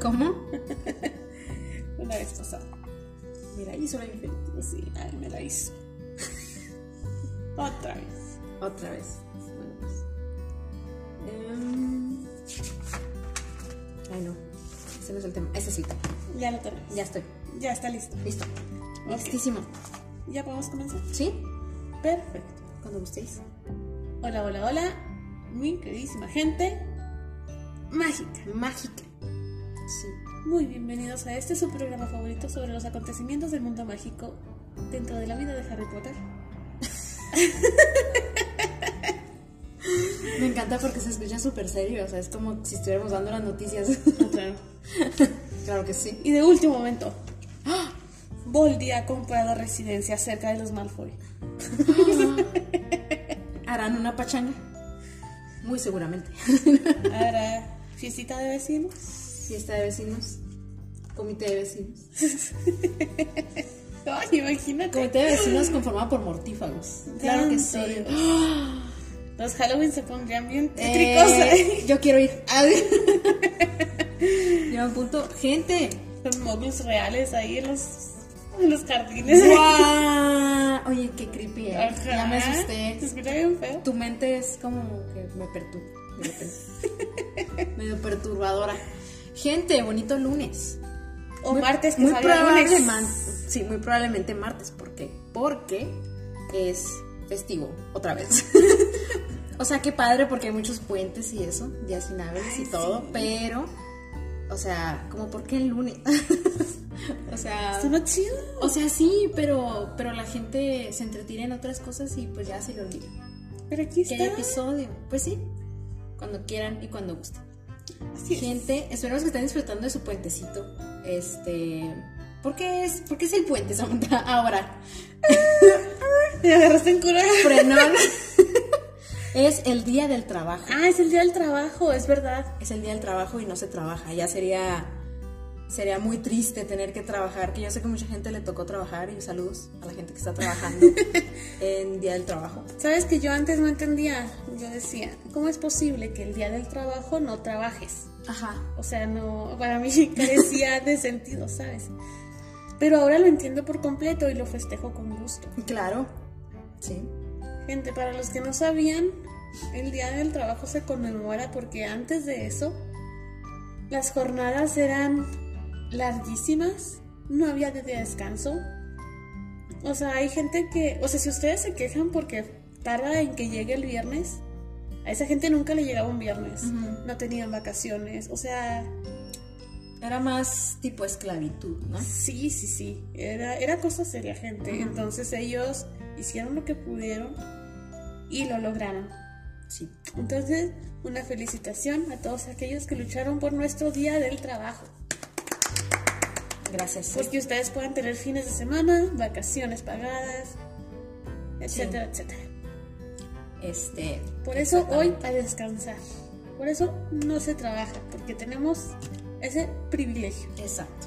¿Cómo? Una vez pasada. Mira, hizo la infinito. Sí, ay, me la hizo. Otra vez. Otra vez. Bueno, pues. Em, Ay, no. Ese no es el tema. Ese sí. Ya lo tenemos. Ya estoy. Ya está listo. Listo. Listísimo. ¿Ya podemos comenzar? ¿Sí? Perfecto. Cuando gustéis. Hola, hola, hola. Mi queridísima gente mágica. Mágica. Muy bienvenidos a este su programa favorito sobre los acontecimientos del mundo mágico dentro de la vida de Harry Potter. Me encanta porque se escucha súper serio. O sea, es como si estuviéramos dando las noticias. Claro. claro que sí. Y de último momento. Voldy ha comprado residencia cerca de los Malfoy. ¿Harán una pachanga? Muy seguramente. Ahora, fiestita de vecinos. Fiesta de vecinos. Comité de vecinos. Ay, imagínate. Comité de vecinos conformado por mortífagos. Claro que sí. Los Halloween se pondrían bien tétricos. Eh, yo quiero ir. Yo un punto. Gente. Los módulos reales ahí en los, en los jardines. ¡Guau! Oye, qué creepy. eh. Ajá. Ya me Se asusté. escucha bien feo. Tu mente es como que me perturba. Medio perturbadora. Gente, bonito lunes. O Muy- martes que muy salga sí, muy probablemente martes. ¿Por qué? Porque es festivo, otra vez. o sea, qué padre porque hay muchos puentes y eso, días inhábiles y todo, pero, o sea, como por qué el lunes. o sea, Está más chido. o sea, sí, pero, pero la gente se entretiene en otras cosas y pues ya se lo olvida. Pero aquí está. hay episodio, pues sí, cuando quieran y cuando gusten. Así es. Gente, esperamos que estén disfrutando de su puentecito. Este. ¿Por qué es, por qué es el puente, Samantha? Ahora, Me agarraste en cura. frenón. es el día del trabajo. Ah, es el día del trabajo, es verdad. Es el día del trabajo y no se trabaja. Ya sería. Sería muy triste tener que trabajar, que yo sé que mucha gente le tocó trabajar y saludos a la gente que está trabajando en Día del Trabajo. Sabes que yo antes no entendía. Yo decía, ¿cómo es posible que el día del trabajo no trabajes? Ajá. O sea, no, para mí carecía de sentido, ¿sabes? Pero ahora lo entiendo por completo y lo festejo con gusto. Claro. Sí. Gente, para los que no sabían, el Día del Trabajo se conmemora porque antes de eso las jornadas eran larguísimas, no había día de descanso. O sea, hay gente que, o sea, si ustedes se quejan porque tarda en que llegue el viernes, a esa gente nunca le llegaba un viernes, no tenían vacaciones, o sea, Era más tipo esclavitud, ¿no? Sí, sí, sí. Era, era cosa seria, gente. Entonces ellos hicieron lo que pudieron y lo lograron. Sí. Entonces, una felicitación a todos aquellos que lucharon por nuestro día del trabajo. Gracias. Porque ustedes puedan tener fines de semana, vacaciones pagadas, etcétera, etcétera. Este. Por eso hoy a descansar. Por eso no se trabaja, porque tenemos ese privilegio. Exacto.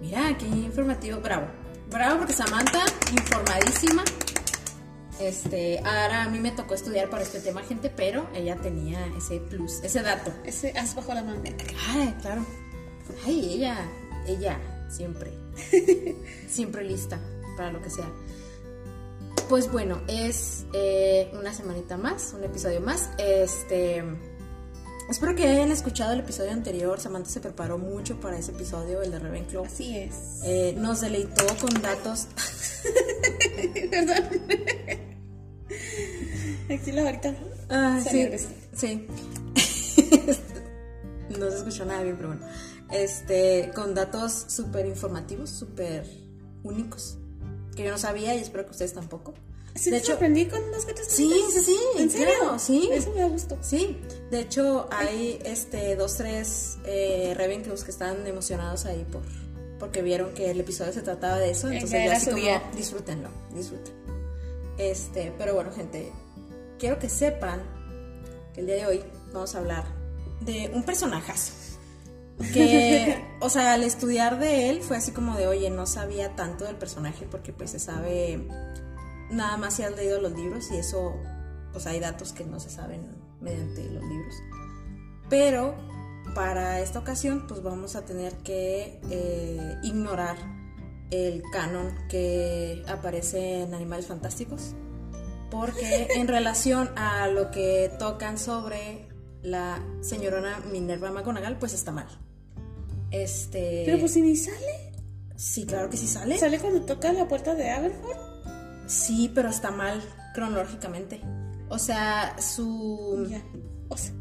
Mira, qué informativo. Bravo. Bravo porque Samantha, informadísima. Este, ahora a mí me tocó estudiar para este tema, gente, pero ella tenía ese plus, ese dato. Ese as bajo la manga. Ay, claro. Ay, ella, ella, siempre. siempre lista para lo que sea. Pues bueno, es eh, una semanita más, un episodio más. Este. Espero que hayan escuchado el episodio anterior. Samantha se preparó mucho para ese episodio, el de Ravenclaw. Así es. Eh, nos deleitó con datos. Perdón. Aquí la ahorita. Ah, sí, sí. no se escuchó nada bien, pero bueno. Este, con datos súper informativos, súper únicos, que yo no sabía y espero que ustedes tampoco. ¿Sí de te hecho, sorprendí con las cuentas sí, sí, sí, ¿En serio? claro, sí. Eso me da gusto. Sí, de hecho hay este dos, tres eh, Ravenclaws que están emocionados ahí por porque vieron que el episodio se trataba de eso, entonces ya así como disfrútenlo, disfruten. Este, pero bueno, gente, quiero que sepan que el día de hoy vamos a hablar de un personajazo. Que, o sea, al estudiar de él fue así como de, oye, no sabía tanto del personaje porque pues se sabe nada más si has leído los libros y eso, pues hay datos que no se saben mediante los libros. Pero para esta ocasión, pues vamos a tener que eh, ignorar el canon que aparece en Animales Fantásticos. Porque en relación a lo que tocan sobre la señorona Minerva McGonagall, pues está mal. Este. Pero pues si ni sale. Sí, claro que sí sale. ¿Sale cuando toca la puerta de Aberford? Sí, pero está mal cronológicamente. O sea, su. Ya. O sea,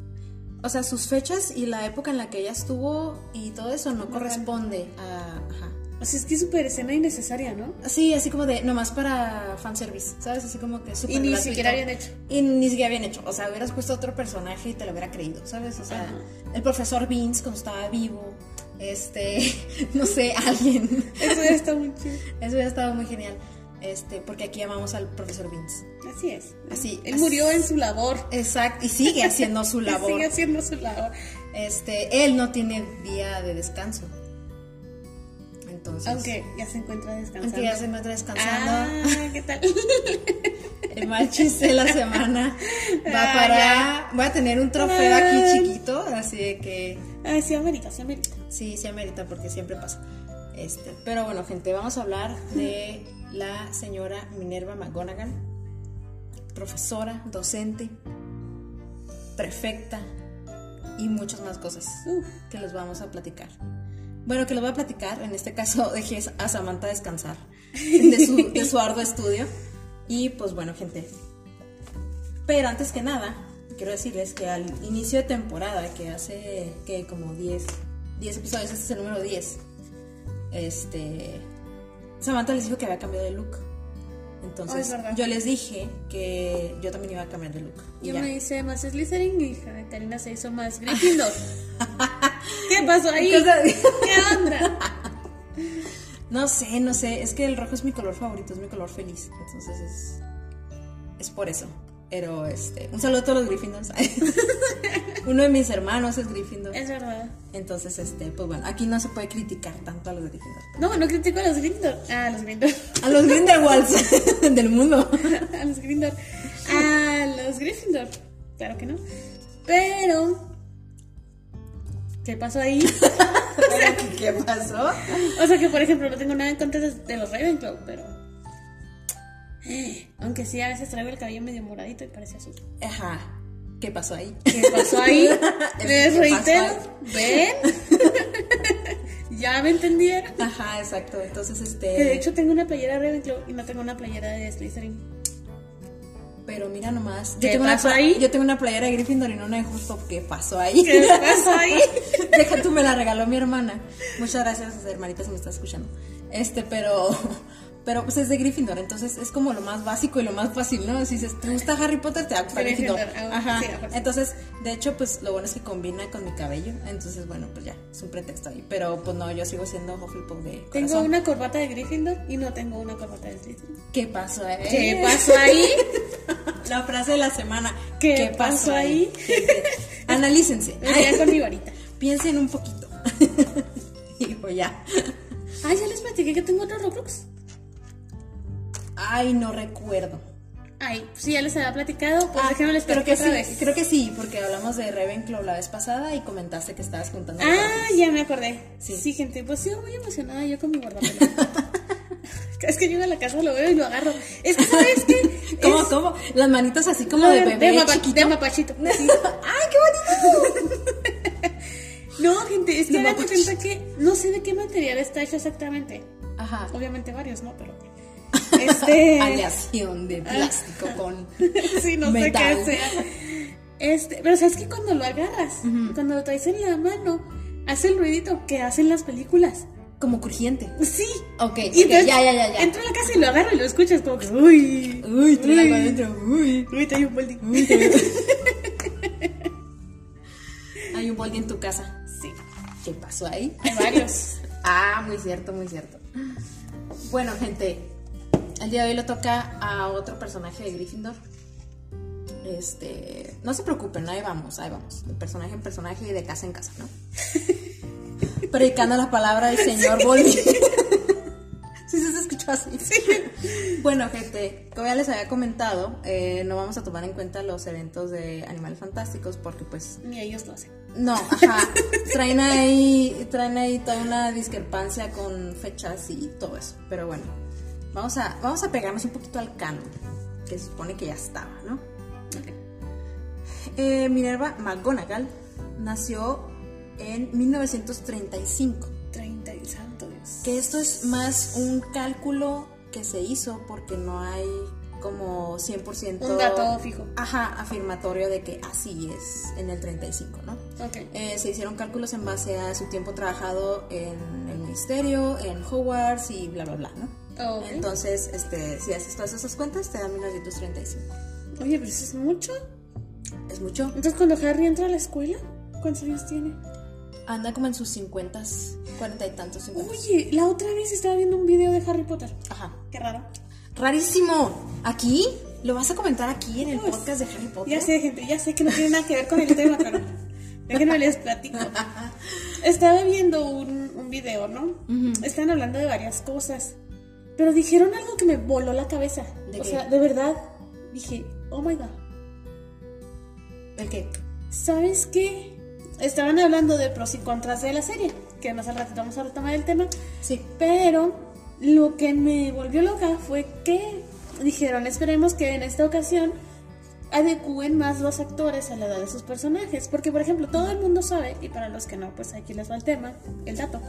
O sea, sus fechas y la época en la que ella estuvo y todo eso no corresponde a. Ajá. o sea, es que es súper escena innecesaria, ¿no? Sí, así como de nomás para fanservice, ¿sabes? Así como que súper Y ni gratuito. siquiera habían hecho. Y ni siquiera habían hecho. O sea, hubieras puesto otro personaje y te lo hubiera creído, ¿sabes? O sea, Ajá. el profesor Vince cuando estaba vivo. Este, no sé, alguien. Eso ya está muy chido. Eso hubiera estado muy genial. Este, porque aquí llamamos al profesor Vince. Así es. Así. Él murió en su labor. Exacto, y sigue haciendo su labor. Sigue haciendo su labor. Este, él no tiene día de descanso. Entonces, Aunque ya se encuentra descansando. aunque ya se encuentra descansando, Ah, ¿qué tal? el mal chiste de la semana va Ah, para. Voy a tener un trofeo aquí Ah. chiquito, así de que Ay, sí, amerita, sí, amerita. Sí, se amerita porque siempre pasa. Este, pero bueno, gente, vamos a hablar de la señora Minerva McGonagall, profesora, docente, prefecta y muchas más cosas que les vamos a platicar. Bueno, que les voy a platicar, en este caso dejé a Samantha descansar de su, de su arduo estudio. Y pues bueno, gente. Pero antes que nada, quiero decirles que al inicio de temporada, que hace que como 10, 10 episodios, este es el número 10, este, Samantha les dijo que había cambiado de look. Oh, Entonces, es verdad. yo les dije que yo también iba a cambiar de look. Y Yo ya. me hice más Slytherin y Karina se hizo más Gryffindor. ¿Qué pasó ahí? ¿Qué onda? No sé, no sé. Es que el rojo es mi color favorito, es mi color feliz. Entonces es. Es por eso. Pero este. Un saludo a todos los Gryffindors. Uno de mis hermanos es Gryffindor. Es verdad. Entonces, este, pues bueno, aquí no se puede criticar tanto a los Gryffindor. No, no critico a los Gryffindor. Ah, a los Gryffindor. A los Grindelwalds del mundo. a los Gryffindor. A los Gryffindor. Claro que no. Pero. ¿Qué pasó ahí? ¿Qué pasó? O sea que, por ejemplo, no tengo nada en contra de, de los Ravenclaw, pero. Aunque sí, a veces traigo el cabello medio moradito y parece azul. Ajá. ¿Qué pasó ahí? ¿Qué pasó ahí? ¿Qué Les reitero. ¿Ven? ya me entendieron. Ajá, exacto. Entonces, Que de este. hecho tengo una playera de Ravenclaw y no tengo una playera de Slytherin. Pero mira nomás. Yo ¿Qué tengo, una, pasó pla- ahí? yo tengo una playera de Gryffindor y no una de justo. ¿Qué pasó ahí? ¿Qué pasó ahí? Deja tú, me la regaló mi hermana. Muchas gracias, hermanita, si me está escuchando. Este, pero. Pero pues es de Gryffindor, entonces es como lo más básico y lo más fácil, ¿no? Si dices, ¿te gusta Harry Potter? Te va a gustar Gryffindor, Gryffindor. Ajá. sí. Entonces, de hecho, pues lo bueno es que combina con mi cabello. Entonces, bueno, pues ya, es un pretexto ahí. Pero pues no, yo sigo siendo Hufflepuff de Tengo una corbata de Gryffindor y no tengo una corbata de Slytherin. ¿Qué pasó ahí? ¿Qué pasó ahí? La frase de la semana. ¿Qué pasó ahí? Gente, Analícense. Con mi varita. Piensen un poquito. y pues ya. Ah, ya les platiqué que tengo otro Roblox. Ay, no recuerdo. Ay, sí, ya les había platicado, pues Ah, déjenme les creo que otra sí, vez. creo que sí, porque hablamos de Ravenclaw la vez pasada y comentaste que estabas juntando. Ah, ya me acordé. Sí. Sí. gente, pues sigo muy emocionada yo con mi guardapelo. es que llego a la casa, lo veo y lo agarro. Es que, ¿sabes qué? ¿Cómo, Es- cómo? Las manitas así como de de, bebé mapa- chiquito. de mapachito. Sí. ¡Ay, qué bonito! No, gente, es que De de cuenta que no sé de qué material está hecho exactamente. Ajá. Obviamente varios, ¿no? Pero. Este. Aleación de plástico con. sí, no Metal. sé qué sea. Este, pero sabes que cuando lo agarras, cuando lo traes en la mano, hace el ruidito que hacen las películas. como crujiente. Sí. Ok, Y entonces ya, ya, ya, ya. entro a la casa y lo agarro y lo escuchas como que, uy, Uy, trae algo adentro. Uy. uy, trae un boldi. Uy, Hay un boldi en tu casa. Sí, ¿Qué pasó ahí? hay varios. Ah, muy cierto, muy cierto. Bueno, gente, el día de hoy le toca a otro personaje de Gryffindor. Este, no se preocupen, ahí vamos, ahí vamos, de personaje en personaje y de casa en casa, ¿no? Predicando la palabra del señor. ¿Sí Sí, se escuchó así. Bueno, gente, como ya les había comentado, eh, no vamos a tomar en cuenta los eventos de Animales Fantásticos porque pues... Ni ellos lo hacen. No, ajá. Traen ahí, traen ahí toda una discrepancia con fechas y todo eso. Pero bueno, vamos a, vamos a pegarnos un poquito al canon, que se supone que ya estaba, ¿no? Eh, Minerva McGonagall nació en 1935. 30 y santo Dios. Que esto es más un cálculo que se hizo porque no hay como 100%... Un dato fijo. Ajá, afirmatorio de que así es en el 35, ¿no? Ok. Eh, se hicieron cálculos en base a su tiempo trabajado en el ministerio, en Hogwarts y bla, bla, bla, ¿no? Ok. Entonces, este, si haces todas esas cuentas, te dan 1935. Oye, pero eso es mucho. Es mucho. Entonces, cuando Harry entra a la escuela, ¿cuántos años tiene? Anda como en sus 50, 40 y tantos, 50. Oye, la otra vez estaba viendo un video de Harry Potter. Ajá. Qué raro. Rarísimo. ¿Aquí? ¿Lo vas a comentar aquí en el Pues, podcast de Harry Potter? Ya sé, gente, ya sé que no tiene nada que ver con el tema, pero déjenme les platico. Estaba viendo un, un video, ¿no? Están hablando de varias cosas, pero dijeron algo que me voló la cabeza. ¿De o qué? sea, de verdad, dije, oh my god. ¿El qué? ¿Sabes qué? Estaban hablando de pros y contras de la serie, que más al ratito vamos a retomar el tema. Sí. Pero lo que me volvió loca fue que dijeron, esperemos que en esta ocasión adecúen más los actores a la edad de sus personajes. Porque, por ejemplo, todo el mundo sabe, y para los que no, pues aquí les va el tema, el dato.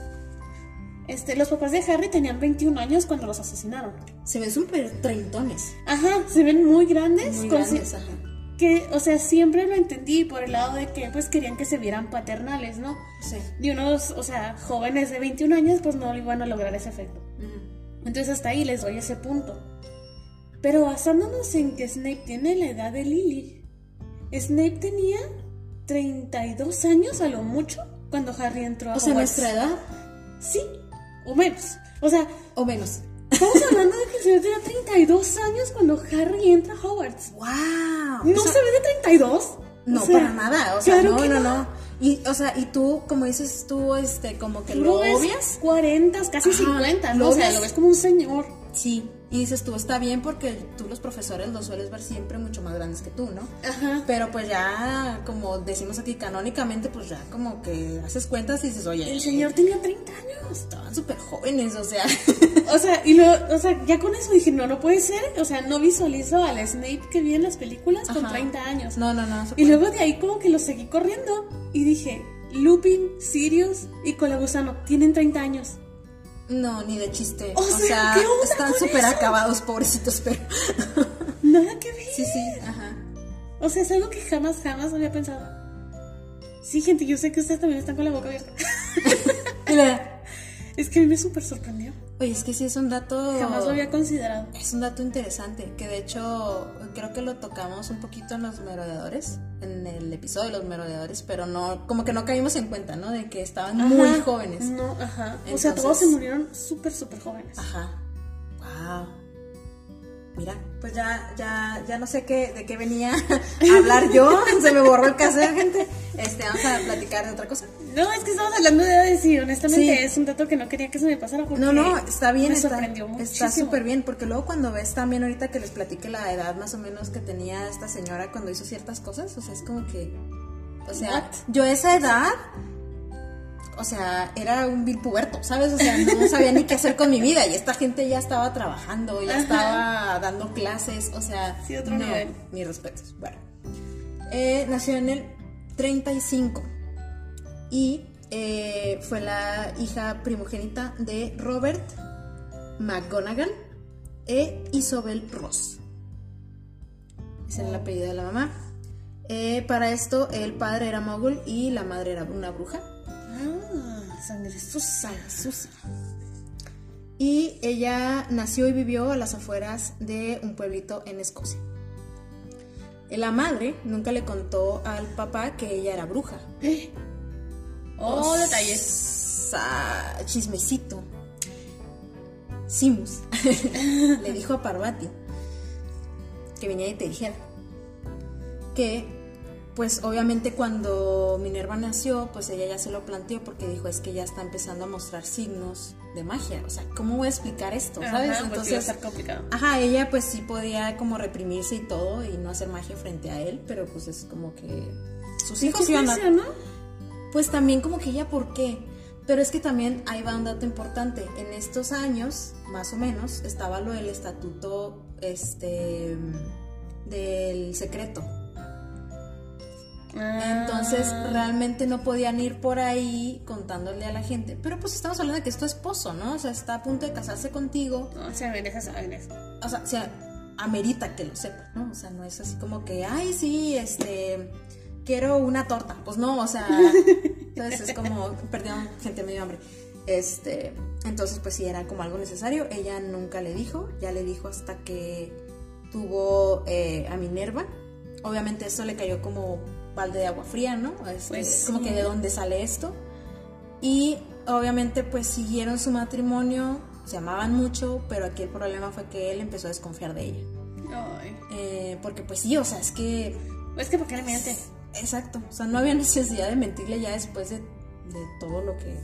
Este, los papás de Harry tenían 21 años cuando los asesinaron. Se ven súper treintones. Ajá, se ven muy grandes. Muy grandes, ajá. Que, o sea, siempre lo entendí por el lado de que, pues, querían que se vieran paternales, ¿no? Sí. Y unos, o sea, jóvenes de 21 años, pues no iban a lograr ese efecto. Entonces hasta ahí les doy ese punto. Pero basándonos en que Snape tiene la edad de Lily, Snape tenía 32 años a lo mucho cuando Harry entró a O sea, Hogwarts. nuestra edad Sí, o menos. O sea, o menos. estamos hablando de que el señor tenía 32 años cuando Harry entra a Hogwarts. ¡Wow! ¿No se ve de 32? No, O sea, para nada. O sea, claro no, que no, no. Y, o sea, y tú, como dices tú, este, como que lo Lo ves obvias. 40, casi Ajá, 50, lo ¿no? O sea, ves- lo ves como un señor. Sí. Y dices tú, está bien porque tú los profesores los sueles ver siempre mucho más grandes que tú, ¿no? Ajá. Pero pues ya, como decimos aquí canónicamente, pues ya como que haces cuentas y dices, oye, El señor tenía 30 años. estaban súper jóvenes, o sea. O sea, y lo, o sea, ya con eso dije, no, no puede ser. O sea, no visualizo al Snape que vi en las películas con Ajá. 30 años. No, no, no. Y luego de ahí como que lo seguí corriendo y dije, Lupin, Sirius y Colagusano tienen 30 años. No, ni de chiste. O O, sea, sea, ¿qué onda están súper acabados, pobrecitos, pero. Nada que ver. sí, sí, ajá. O sea, es algo que jamás, jamás había pensado. Sí, gente, yo sé que ustedes también están con la boca abierta. es que a mí me súper sorprendió. Oye, es que sí es un dato. Jamás lo había considerado. Es un dato interesante, que de hecho creo que lo tocamos un poquito en los merodeadores, en el episodio de los merodeadores, pero no, como que no caímos en cuenta, ¿no? De que estaban muy jóvenes. No, ajá. o sea, todos se murieron súper, súper jóvenes. Ajá. Wow. Mira, pues ya, ya, ya no sé qué, de qué venía a hablar yo. Se me borró el cassette, gente. Este, vamos a platicar de otra cosa. No, es que estamos hablando de edades y honestamente Sí. es un dato que no quería que se me pasara porque No, no, está bien, me está sorprendió muchísimo. está súper bien, porque luego cuando ves también ahorita que les platique la edad más o menos que tenía esta señora cuando hizo ciertas cosas, o sea, es como que, o sea, What? yo esa edad, o sea, era un vil puberto, ¿sabes? O sea, no sabía ni qué hacer con mi vida y esta gente ya estaba trabajando, ya Ajá. estaba dando clases, o sea, Sí, otro no, nivel. mis respetos. Bueno, Eh, nació en el 35 y eh, fue la hija primogénita de Robert McGonagall e Isobel Ross. Ese era el apellido de la mamá. Eh, para esto, el padre era mogul y la madre era una bruja. Ah, sangre sucia. sucia. Y ella nació y vivió a las afueras de un pueblito en Escocia. La madre nunca le contó al papá que ella era bruja. Oh, detalles. chismecito. Simus le dijo a Parvati que viniera y te dijera que pues obviamente cuando Minerva nació, pues ella ya se lo planteó porque dijo, es que ya está empezando a mostrar signos de magia. O sea, ¿cómo voy a explicar esto? ¿Sabes? Ajá, iba a ser complicado. Ajá, ella pues sí podía como reprimirse y todo y no hacer magia frente a él, pero pues es como que sus hijos iban a... ¿no? Pues también como que ella, ¿por qué? Pero es que también ahí va un dato importante. En estos años, más o menos, estaba lo del estatuto este del secreto. Entonces Ah. realmente no podían ir por ahí contándole a la gente. Pero pues estamos hablando de que es tu esposo, ¿no? O sea, está a punto de casarse contigo. Merece. O sea, o sea, amerita que lo sepa, ¿no? O sea, no es así como que, ay, sí, este, quiero una torta. Pues no, o sea, entonces es como, perdón, gente medio hambre. Este, entonces pues sí era como algo necesario. Ella nunca le dijo, ya le dijo hasta que tuvo eh, a Minerva. Obviamente eso le cayó como balde de agua fría, ¿no? Este, Pues como sí. que de dónde sale esto. Y obviamente pues siguieron su matrimonio, se amaban mucho, pero aquí el problema fue que él empezó a desconfiar de ella. Ay. Eh, porque pues sí, o sea, es que... Es que, ¿por qué le miente? Exacto, o sea, no había necesidad de mentirle ya después de, de todo lo que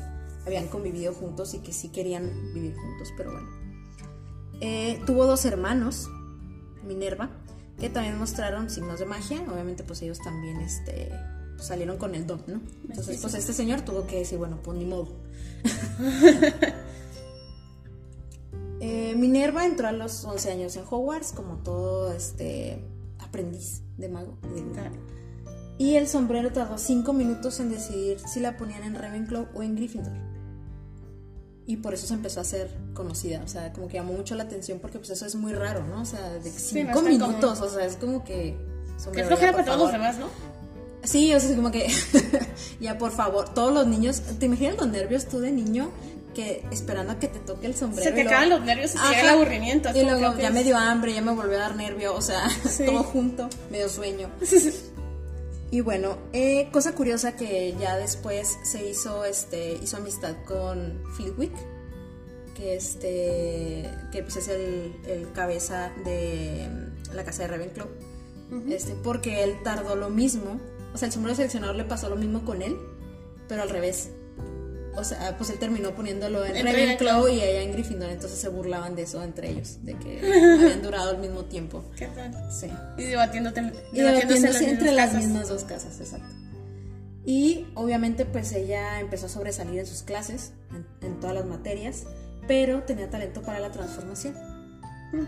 habían convivido juntos y que sí querían vivir juntos, pero bueno. Eh, tuvo dos hermanos, Minerva, que también mostraron signos de magia, obviamente pues ellos también este, pues, salieron con el don, ¿no? Entonces pues este señor tuvo que decir, bueno, pues ni modo. Eh, Minerva entró a los 11 años en Hogwarts como todo este aprendiz de mago. de. Claro. Y el sombrero tardó 5 minutos en decidir si la ponían en Ravenclaw o en Gryffindor. Y por eso se empezó a hacer conocida, o sea, como que llamó mucho la atención porque pues eso es muy raro, ¿no? O sea, de Sí, no 5 es tan común. minutos, o sea, es como que... Sombrero, flojera para todos los demás, ¿no? Sí, o sea, es como que, ya por favor, todos los niños, ¿te imaginas los nervios tú de niño que esperando a que te toque el sombrero? Se te acaban los nervios y llega el aburrimiento. Y luego que ya me dio hambre, ya me volvió a dar nervio, o sea, Sí. todo junto, medio sueño. Y bueno, eh, cosa curiosa que ya después se hizo, este, hizo amistad con Flitwick, que este, que pues es el, el cabeza de mm, la casa de Ravenclaw, este, porque él tardó lo mismo, o sea, el sombrero seleccionador le pasó lo mismo con él, pero al revés. O sea, pues él terminó poniéndolo en En Ravenclaw y ella en Gryffindor, entonces se burlaban de eso entre ellos, de que habían durado al mismo tiempo. ¿Qué tal? Sí. Y debatiéndote, Y debatiéndose en entre las casas. mismas dos casas, exacto. Y obviamente pues ella empezó a sobresalir en sus clases, en, en todas las materias, pero tenía talento para la transformación. Mm.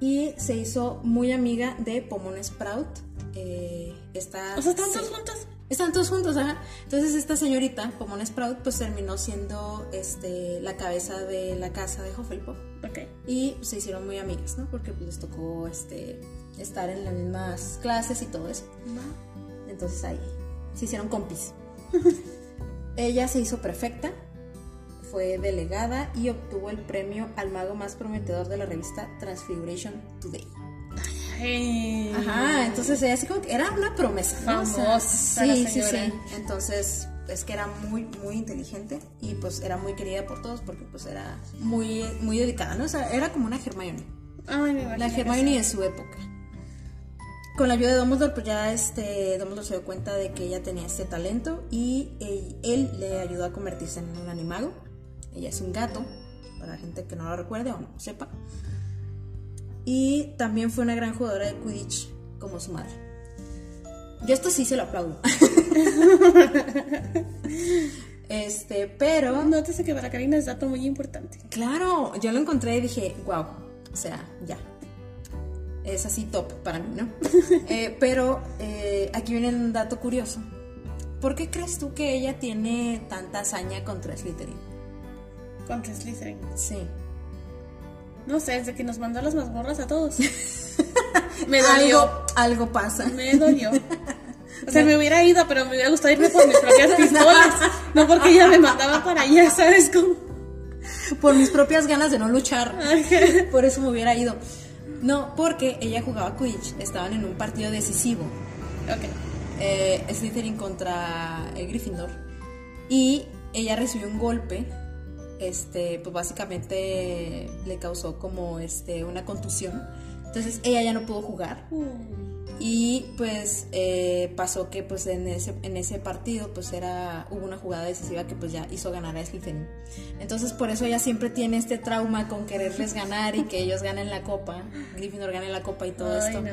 Y se hizo muy amiga de Pomona Sprout. eh, O sea, ¿están todos juntos? Están todos juntos, ajá. Entonces esta señorita, Pomona Sprout, pues terminó siendo este, la cabeza de la casa de Hufflepuff. Ok. Y se hicieron muy amigas, ¿no? Porque pues, les tocó este, estar en las mismas clases y todo eso. Entonces ahí se hicieron compis. Ella se hizo prefecta, fue delegada y obtuvo el premio al mago más prometedor de la revista Transfiguration Today. Ajá, entonces ella así como que era una promesa. ¿no? O sea, Famosa sí, sí, sí. Entonces, es que era muy, muy inteligente y pues era muy querida por todos porque pues era muy, muy dedicada, ¿no? O sea, era como una Hermione. Ay, me La Hermione de su época. Con la ayuda de Dumbledore, pues ya este, Dumbledore se dio cuenta de que ella tenía este talento y él, él le ayudó a convertirse en un animago. Ella es un gato, para la gente que no lo recuerde o no sepa. Y también fue una gran jugadora de Quidditch como su madre. Yo esto sí se lo aplaudo. este, pero Nótese que para Karina es dato muy importante. Claro, yo lo encontré y dije, wow, o sea, ya. Es así top para mí, ¿no? Eh, pero eh, aquí viene un dato curioso. ¿Por qué crees tú que ella tiene tanta hazaña contra Slytherin? Contra Slytherin. Sí. No sé, desde que nos mandó las mazmorras a todos. me dolió. Algo, algo pasa. Me dolió. O sea, me hubiera ido, pero me hubiera gustado irme por mis propias pistolas. No porque ella me mandaba para allá, ¿sabes cómo? Por mis propias ganas de no luchar. Por eso me hubiera ido. No, porque ella jugaba Quidditch. Estaban en un partido decisivo. Ok. eh, Slytherin contra eh, Gryffindor y ella recibió un golpe este pues básicamente le causó como este una contusión entonces ella ya no pudo jugar Y pues eh, pasó que pues en ese, en ese partido pues era hubo una jugada decisiva que pues ya hizo ganar a Slytherin. Entonces por eso ella siempre tiene este trauma con quererles ganar y que ellos ganen la copa, Gryffindor gane la copa y todo Ay, esto. no.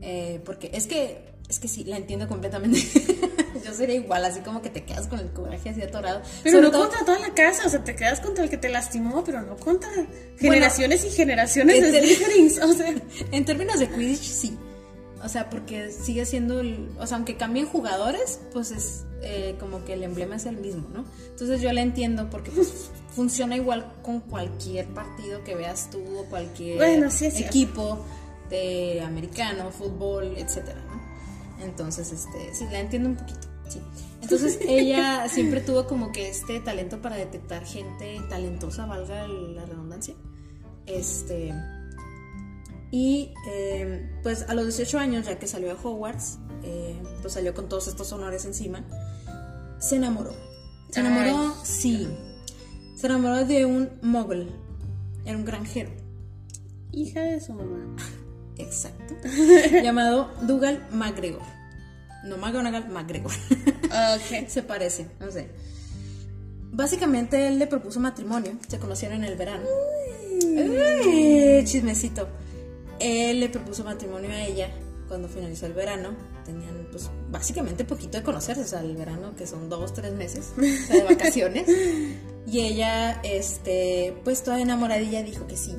Eh, porque es que es que sí, la entiendo completamente. Yo sería igual, así como que te quedas con el coraje así atorado. Pero Sobre no todo- contra toda la casa, o sea, te quedas contra el que te lastimó, pero no contra generaciones y generaciones de Slytherins, o sea. En términos de Quidditch, sí. O sea, porque sigue siendo el. O sea, aunque cambien jugadores, pues es eh, como que el emblema es el mismo, ¿no? Entonces yo la entiendo porque pues, funciona igual con cualquier partido que veas tú o cualquier Bueno, sí equipo de americano, fútbol, etcétera, ¿no? Entonces, este, sí, la entiendo un poquito. Sí. Entonces ella siempre tuvo como que este talento para detectar gente talentosa, valga la redundancia. Este. Y eh, pues a los 18 años, ya que salió a Hogwarts, eh, pues salió con todos estos honores encima, se enamoró. Se Ay. enamoró, sí. Se enamoró de un muggle. Era un granjero. Hija de su mamá. Exacto. llamado Dougal MacGregor. No McGonagall, MacGregor. Ok. Se parece, no sé. Básicamente él le propuso matrimonio. Se conocieron en el verano. Ay, chismecito. Él le propuso matrimonio a ella cuando finalizó el verano. Tenían, pues, básicamente poquito de conocerse. O sea, el verano, que son dos, tres meses o sea, de vacaciones. y ella, este, pues, toda enamoradilla dijo que sí.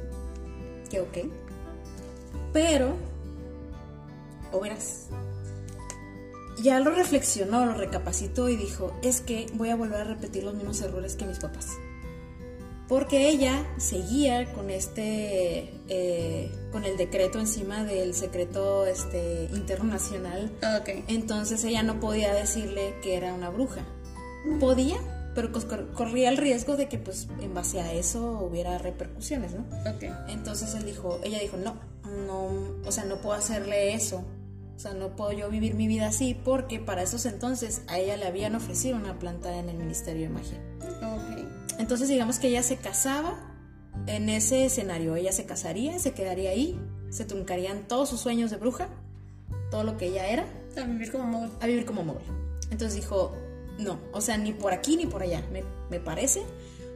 Que ok. Pero, o verás, ya lo reflexionó, lo recapacitó y dijo, es que voy a volver a repetir los mismos errores que mis papás. Porque ella seguía con este, eh, con el decreto encima del secreto este, internacional. Ok. Entonces ella no podía decirle que era una bruja. Podía, pero cor- corría el riesgo de que pues en base a eso hubiera repercusiones, ¿no? Ok. Entonces él dijo, ella dijo, no, no, o sea, no puedo hacerle eso. O sea, no puedo yo vivir mi vida así porque para esos entonces a ella le habían ofrecido una planta en el Ministerio de Magia. Ok. Entonces digamos que ella se casaba en ese escenario. Ella se casaría, se quedaría ahí, se truncarían todos sus sueños de bruja, todo lo que ella era, A vivir como mogul. a vivir como móvil. Entonces dijo, no, o sea, ni por aquí ni por allá, me, me parece.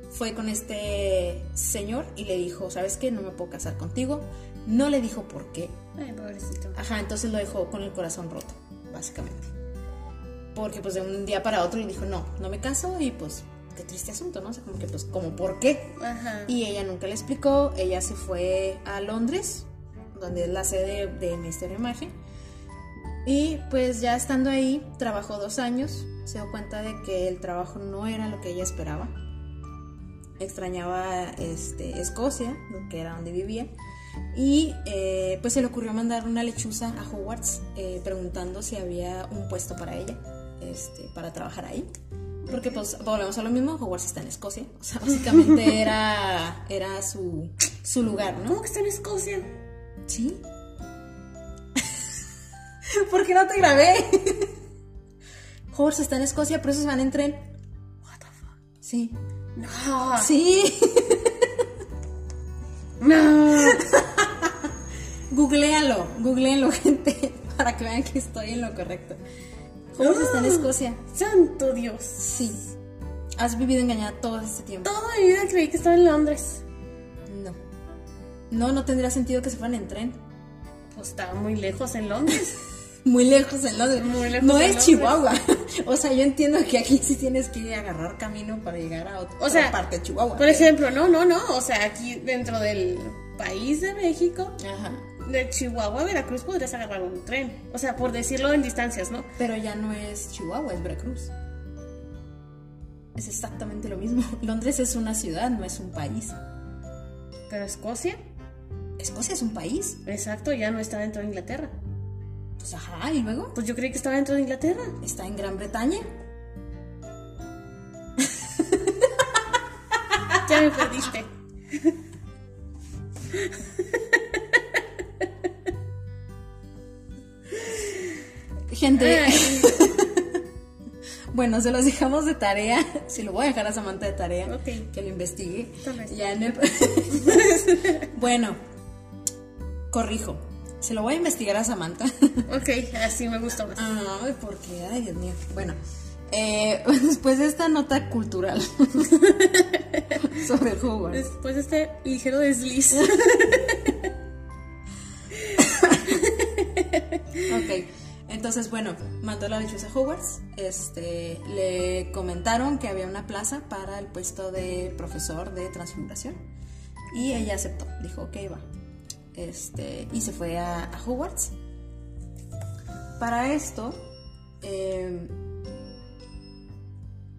Fue con este señor y le dijo, ¿sabes qué? No me puedo casar contigo. No le dijo por qué. Ay, pobrecito. Ajá, entonces lo dejó con el corazón roto, básicamente. Porque pues de un día para otro le dijo, no, no me caso y pues qué triste asunto, ¿no? O sea, como que pues, como por qué. Ajá. Y ella nunca le explicó, ella se fue a Londres, donde es la sede de Magia. Y pues ya estando ahí, trabajó dos años, se dio cuenta de que el trabajo no era lo que ella esperaba. Extrañaba este, Escocia, que era donde vivía. Y eh, pues se le ocurrió mandar una lechuza a Hogwarts eh, preguntando si había un puesto para ella, este, para trabajar ahí. Porque pues volvemos a lo mismo, Hogwarts está en Escocia. O sea, básicamente era, era su, su lugar, ¿no? ¿Cómo que está en Escocia? Sí. ¿Por qué no te grabé? Hogwarts está en Escocia, por eso se van en tren. What the fuck? Sí. No. Sí. No. Googlealo, googleenlo, gente, para que vean que estoy en lo correcto. Hogwarts está en Escocia. Santo Dios. Sí. Has vivido engañada todo este tiempo. Toda mi vida creí que estaba en Londres. No. No, no tendría sentido que se fueran en tren. Pues estaba muy lejos en Londres. Muy lejos en Londres. Muy lejos no es. Chihuahua. O sea, yo entiendo que aquí sí tienes que agarrar camino para llegar a otra O sea, parte de Chihuahua. Por ejemplo, no, no, no. O sea, aquí dentro del país de México, Ajá. de Chihuahua a Veracruz podrías agarrar un tren. O sea, por decirlo en distancias, ¿no? Pero ya no es Chihuahua, es Veracruz. Es exactamente lo mismo. Londres es una ciudad, no es un país. Pero Escocia, Escocia es un país. exacto, ya no está dentro de Inglaterra. Pues ajá, y luego Pues yo creí que estaba dentro de Inglaterra. está en Gran Bretaña. Ya me perdiste. Gente, bueno, se los dejamos de tarea. Si lo voy a dejar a Samantha de tarea, Ok. que lo investigue. Ya en el- bueno, corrijo. Se lo voy a investigar a Samantha. Ok, así me gusta más. Ay, ¿por qué? Ay, Dios mío. Bueno, eh, después de esta nota cultural sobre Hogwarts. Después de este ligero desliz. Ok, entonces bueno, mandó la lechuza a Hogwarts. Este, le comentaron que había una plaza para el puesto de profesor de transfiguración. Y ella aceptó, dijo, ok, va. Este, y se fue a, a Hogwarts. Para esto, eh,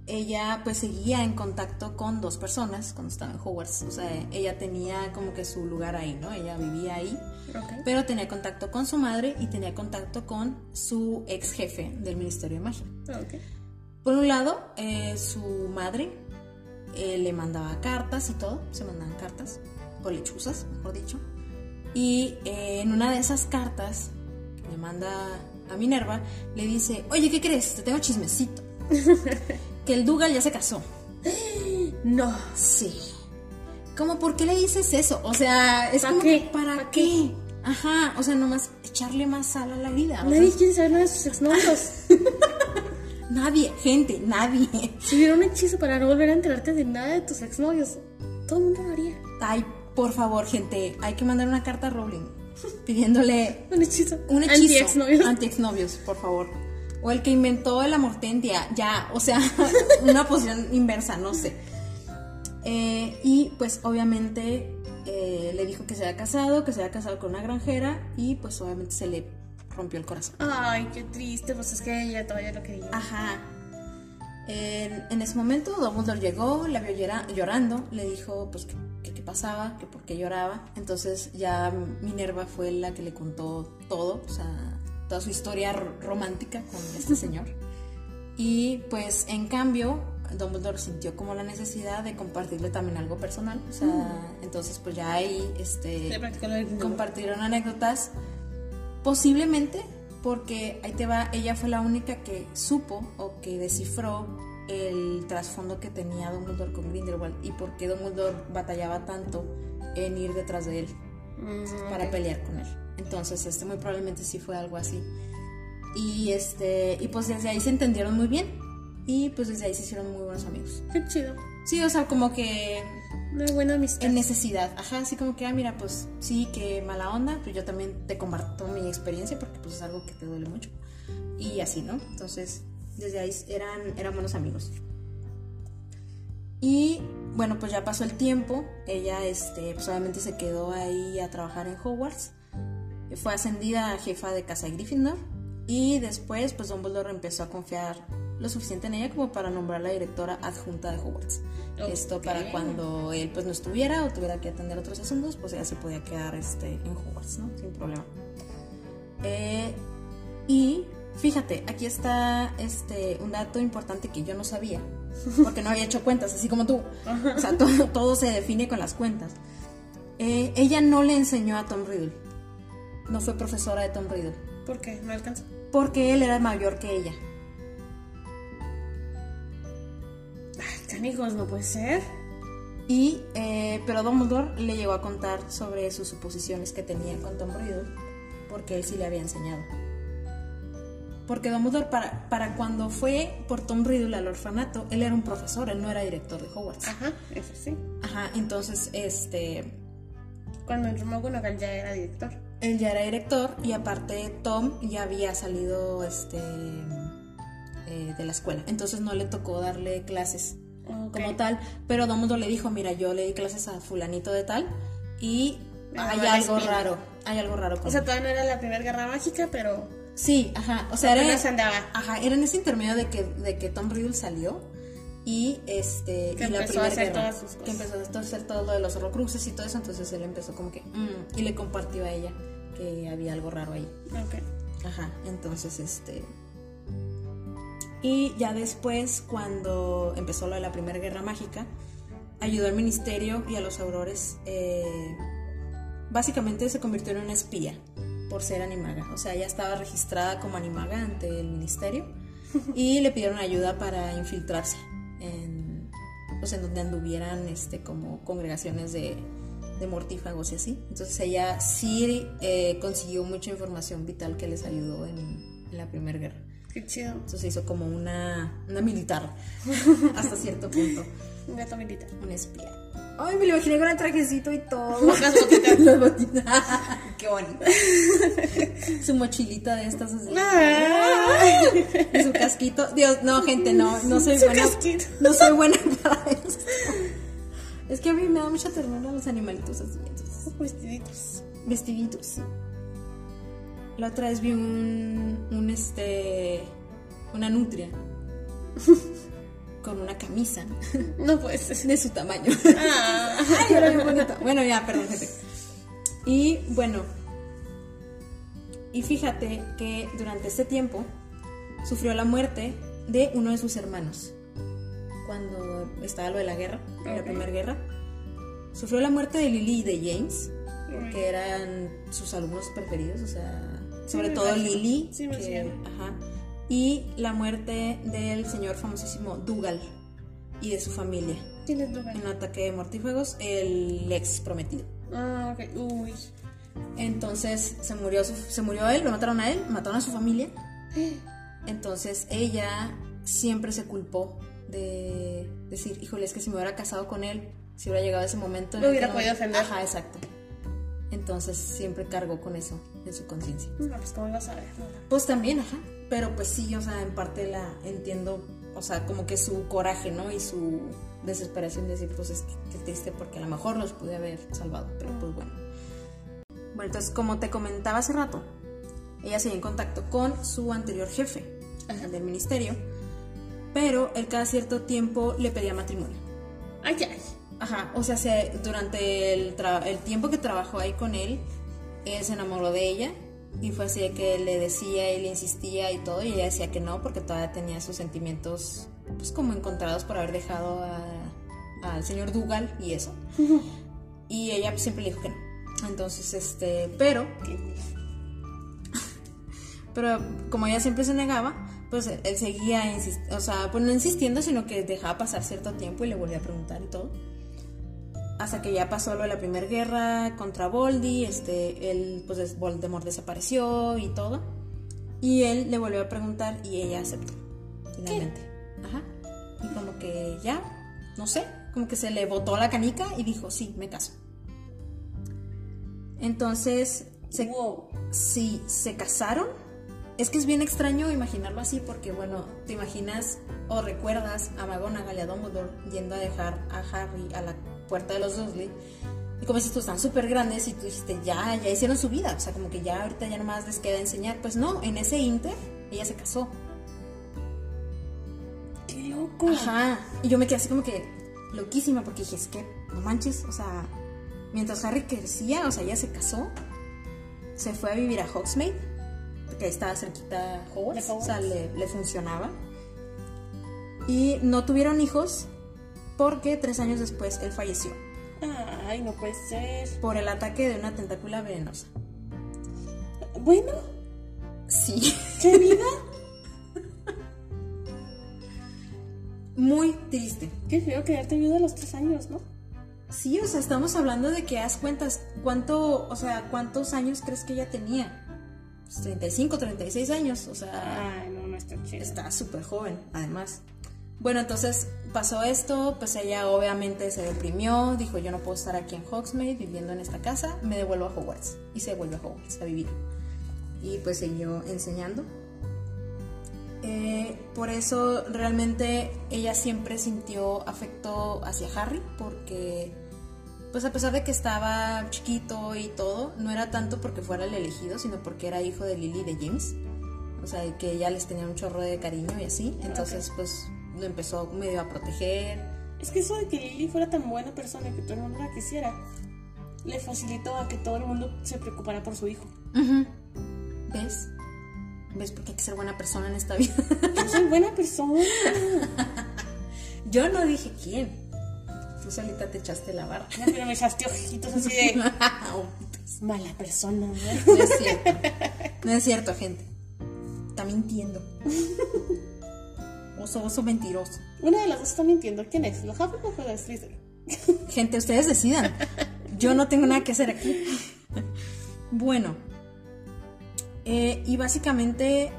ella pues seguía en contacto con dos personas cuando estaba en Hogwarts. O sea, ella tenía como que su lugar ahí, ¿no? Ella vivía ahí. Pero tenía contacto con su madre y tenía contacto con su ex jefe del Ministerio de Magia. Por un lado, eh, su madre eh, le mandaba cartas y todo, se mandaban cartas, o lechuzas, mejor dicho. Y eh, en una de esas cartas que le manda a Minerva, le dice, oye, ¿qué crees? Te tengo chismecito. que el Dougal ya se casó. No. Sí. ¿Cómo por qué le dices eso? O sea, es ¿Para como qué? que, ¿para, ¿Para qué? Ajá, o sea, nomás echarle más sal a la vida. o sea, Nadie quiere saber nada de sus exnovios. nadie, gente, nadie. si hubiera un hechizo para no volver a enterarte de nada de tus exnovios, todo el mundo lo haría. Ay, por favor, gente, hay que mandar una carta a Rowling pidiéndole Un hechizo. un hechizo Anti-exnovios. anti-exnovios, por favor. O el que inventó el amortentia, ya, o sea, una posición inversa, no sé. Eh, y pues obviamente eh, le dijo que se había casado, que se había casado con una granjera y pues obviamente se le rompió el corazón. Ay, qué triste, pues es que ella todavía lo quería. Ajá. En, en ese momento Dumbledore llegó, la vio llora- llorando, le dijo pues que, que qué pasaba, que por qué lloraba. Entonces ya Minerva fue la que le contó todo, o sea, toda su historia romántica con este señor. Y pues en cambio Dumbledore sintió como la necesidad de compartirle también algo personal, o sea, entonces pues ya ahí este compartieron anécdotas, posiblemente porque ahí te va, ella fue la única que supo o que descifró el trasfondo que tenía Dumbledore con Grindelwald y por qué Dumbledore batallaba tanto en ir detrás de él Mm, para pelear con él. Entonces, este muy probablemente sí fue algo así. Y este y pues desde ahí se entendieron muy bien y pues desde ahí se hicieron muy buenos amigos. Qué chido. Sí, o sea, como que Una buena amistad. en necesidad, ajá, así como que, ah, mira, pues sí, que mala onda, pues yo también te comparto mi experiencia porque pues es algo que te duele mucho. Y así, ¿no? Entonces, desde ahí eran, eran buenos amigos. Y bueno, pues ya pasó el tiempo, ella, este, pues se quedó ahí a trabajar en Hogwarts, fue ascendida a jefa de casa de Gryffindor y después, pues Dumbledore empezó a confiar lo suficiente en ella como para nombrar la directora adjunta de Hogwarts. Esto para cuando él pues no estuviera o tuviera que atender otros asuntos, pues ella se podía quedar este, en Hogwarts, ¿no? Sin problema. Eh, y fíjate, aquí está este, un dato importante que yo no sabía, porque no había hecho cuentas, así como tú. O sea, todo, todo se define con las cuentas. Eh, ella no le enseñó a Tom Riddle, no fue profesora de Tom Riddle, ¿Por qué? No alcanza. porque él era mayor que ella. Ay, canijos, no puede ser. Y, eh, pero Dumbledore le llegó a contar sobre sus suposiciones que tenía con Tom Riddle, porque él sí le había enseñado. Porque Dumbledore, para, para cuando fue por Tom Riddle al orfanato, él era un profesor, él no era director de Hogwarts. Ajá, eso sí. Ajá, entonces, este, Cuando entró McGonagall ya era director. él ya era director y aparte Tom ya había salido, este, eh, de la escuela. Entonces no le tocó darle clases Ok. como tal, pero Dumbledore le dijo, mira, yo le di clases a fulanito de tal y Me hay algo espina". raro, hay algo raro con O sea, todavía no era la primera guerra mágica, pero Sí, ajá, o sea, era, andaba. ajá, era en ese intermedio de que, de que Tom Riddle salió y este Que y la empezó a hacer guerra, todas sus cosas. que empezó a hacer todo lo de los horrocruxes y todo eso, entonces él empezó como que mm, y le compartió a ella que había algo raro ahí. Ok. Ajá, entonces este. Y ya después, cuando empezó lo de la Primera Guerra Mágica, ayudó al ministerio y a los aurores. eh, básicamente se convirtió en una espía por ser animaga. O sea, ella estaba registrada como animaga ante el ministerio y le pidieron ayuda para infiltrarse en, pues, en donde anduvieran este, como congregaciones de, mortífagos y así. Entonces ella sí eh, consiguió mucha información vital que les ayudó en la Primera Guerra. Qué chido. Entonces se hizo como una, una militar hasta cierto punto, Un gato militar. una espía. Ay, me lo imaginé con el trajecito y todo. Las botitas. Las botitas. Qué bonito. Su mochilita de estas así. Y su casquito. Dios, no, gente, no, no soy Su buena. casquito. No soy buena para eso. Es que a mí me da mucha ternura los animalitos así. Entonces, Vestiditos. vestiditos. La otra vez vi un, un este, una nutria con una camisa No puede ser. de su tamaño. Ah. Ay, era bonito. Bueno, ya, perdón, gente. Y bueno, y fíjate que durante ese tiempo sufrió la muerte de uno de sus hermanos. Cuando estaba lo de la guerra, la Ok. primera guerra. Sufrió la muerte de Lily y de James, que eran sus alumnos preferidos, o sea, sobre todo. Lily. Sí, me que- ajá, y la muerte del señor famosísimo Dougal y de su familia. ¿Quién es Dugan? En un ataque de mortífagos, el ex prometido. Ah, ok. Uy. Entonces se murió, su- se murió él, lo mataron a él, mataron a su familia. Entonces ella siempre se culpó de decir, híjole, es que si me hubiera casado con él, si hubiera llegado ese momento... en Lo hubiera no- podido ofender. Ajá, exacto. Entonces siempre cargó con eso en su conciencia. No, pues cómo. Pues también, ajá. Pero pues sí, o sea, en parte la entiendo, o sea, como que su coraje, ¿no? Y su desesperación de decir, pues es que qué triste porque a lo mejor los pude haber salvado, pero pues bueno. Bueno, entonces como te comentaba hace rato, ella seguía en contacto con su anterior jefe, Ajá. el del ministerio, pero él cada cierto tiempo le pedía matrimonio. Ay, ay. Ajá, o sea, se- durante el, el tiempo que trabajó ahí con él, él se enamoró de ella y fue así de que le decía y le insistía y todo, y ella decía que no, porque todavía tenía sus sentimientos, pues como encontrados por haber dejado al señor Dougal y eso. Y ella pues, siempre le dijo que no. Entonces, este, pero, pero como ella siempre se negaba, pues él, seguía, o sea, pues no insistiendo, sino que dejaba pasar cierto tiempo y le volvía a preguntar y todo. Hasta que ya pasó lo de la primera guerra contra Voldy, este, él, pues Voldemort desapareció y todo. Y él le volvió a preguntar y ella aceptó, finalmente. Ajá. Y como que ya, no sé, como que se le botó la canica y dijo, sí, me caso. Entonces, se, Wow. Sí, se casaron. Es que es bien extraño imaginarlo así porque, bueno, te imaginas o recuerdas a McGonagall y a Dumbledore yendo a dejar a Harry a la puerta de los Dursley. Y como si tú están súper grandes y tú dijiste, ya, ya hicieron su vida. O sea, como que ya ahorita ya nomás les queda enseñar. Pues no, en ese inter ella se casó. Qué loco. Ajá. Y yo me quedé así como que loquísima porque dije, es que, no manches, o sea, mientras Harry crecía, o sea, ella se casó, se fue a vivir a Hogsmeade, porque ahí estaba cerquita Hogwarts. o sea, le, le funcionaba. Y no tuvieron hijos porque tres años después él falleció Ay, no puede ser. por el ataque de una tentácula venenosa. Bueno, Sí. qué vida. Muy triste. Qué feo quedarte viuda a los tres años, ¿no? Sí, o sea, estamos hablando de que haz cuentas, ¿cuánto, o sea, cuántos años crees que ella tenía? Pues 35, 36 años, o sea, Ay, no, no está chido. está súper joven, además. Bueno, entonces pasó esto, pues ella obviamente se deprimió, dijo yo no puedo estar aquí en Hogsmeade viviendo en esta casa, me devuelvo a Hogwarts. Y se vuelve a Hogwarts a vivir. Y pues siguió enseñando. Eh, por eso realmente ella siempre sintió afecto hacia Harry, porque pues a pesar de que estaba chiquito y todo, no era tanto porque fuera el elegido, sino porque era hijo de Lily y de James. O sea, que ella les tenía un chorro de cariño y así. Entonces, pues lo empezó medio a proteger. Es que eso de que Lily fuera tan buena persona que todo el mundo la quisiera, le facilitó a que todo el mundo se preocupara por su hijo. ¿Ves? ¿Ves? Porque hay que ser buena persona en esta vida. Yo soy buena persona. Yo no dije quién. Tú solita te echaste la barra. No, pero me echaste ojitos así de mala persona. ¿no? No es cierto. No es cierto, gente. Está mintiendo. Oso, oso mentiroso. Una de las dos está mintiendo. ¿Quién es? ¿Los Hufflepuff o los Slytherin? Gente, ustedes decidan. yo no tengo nada que hacer aquí. bueno, eh, y básicamente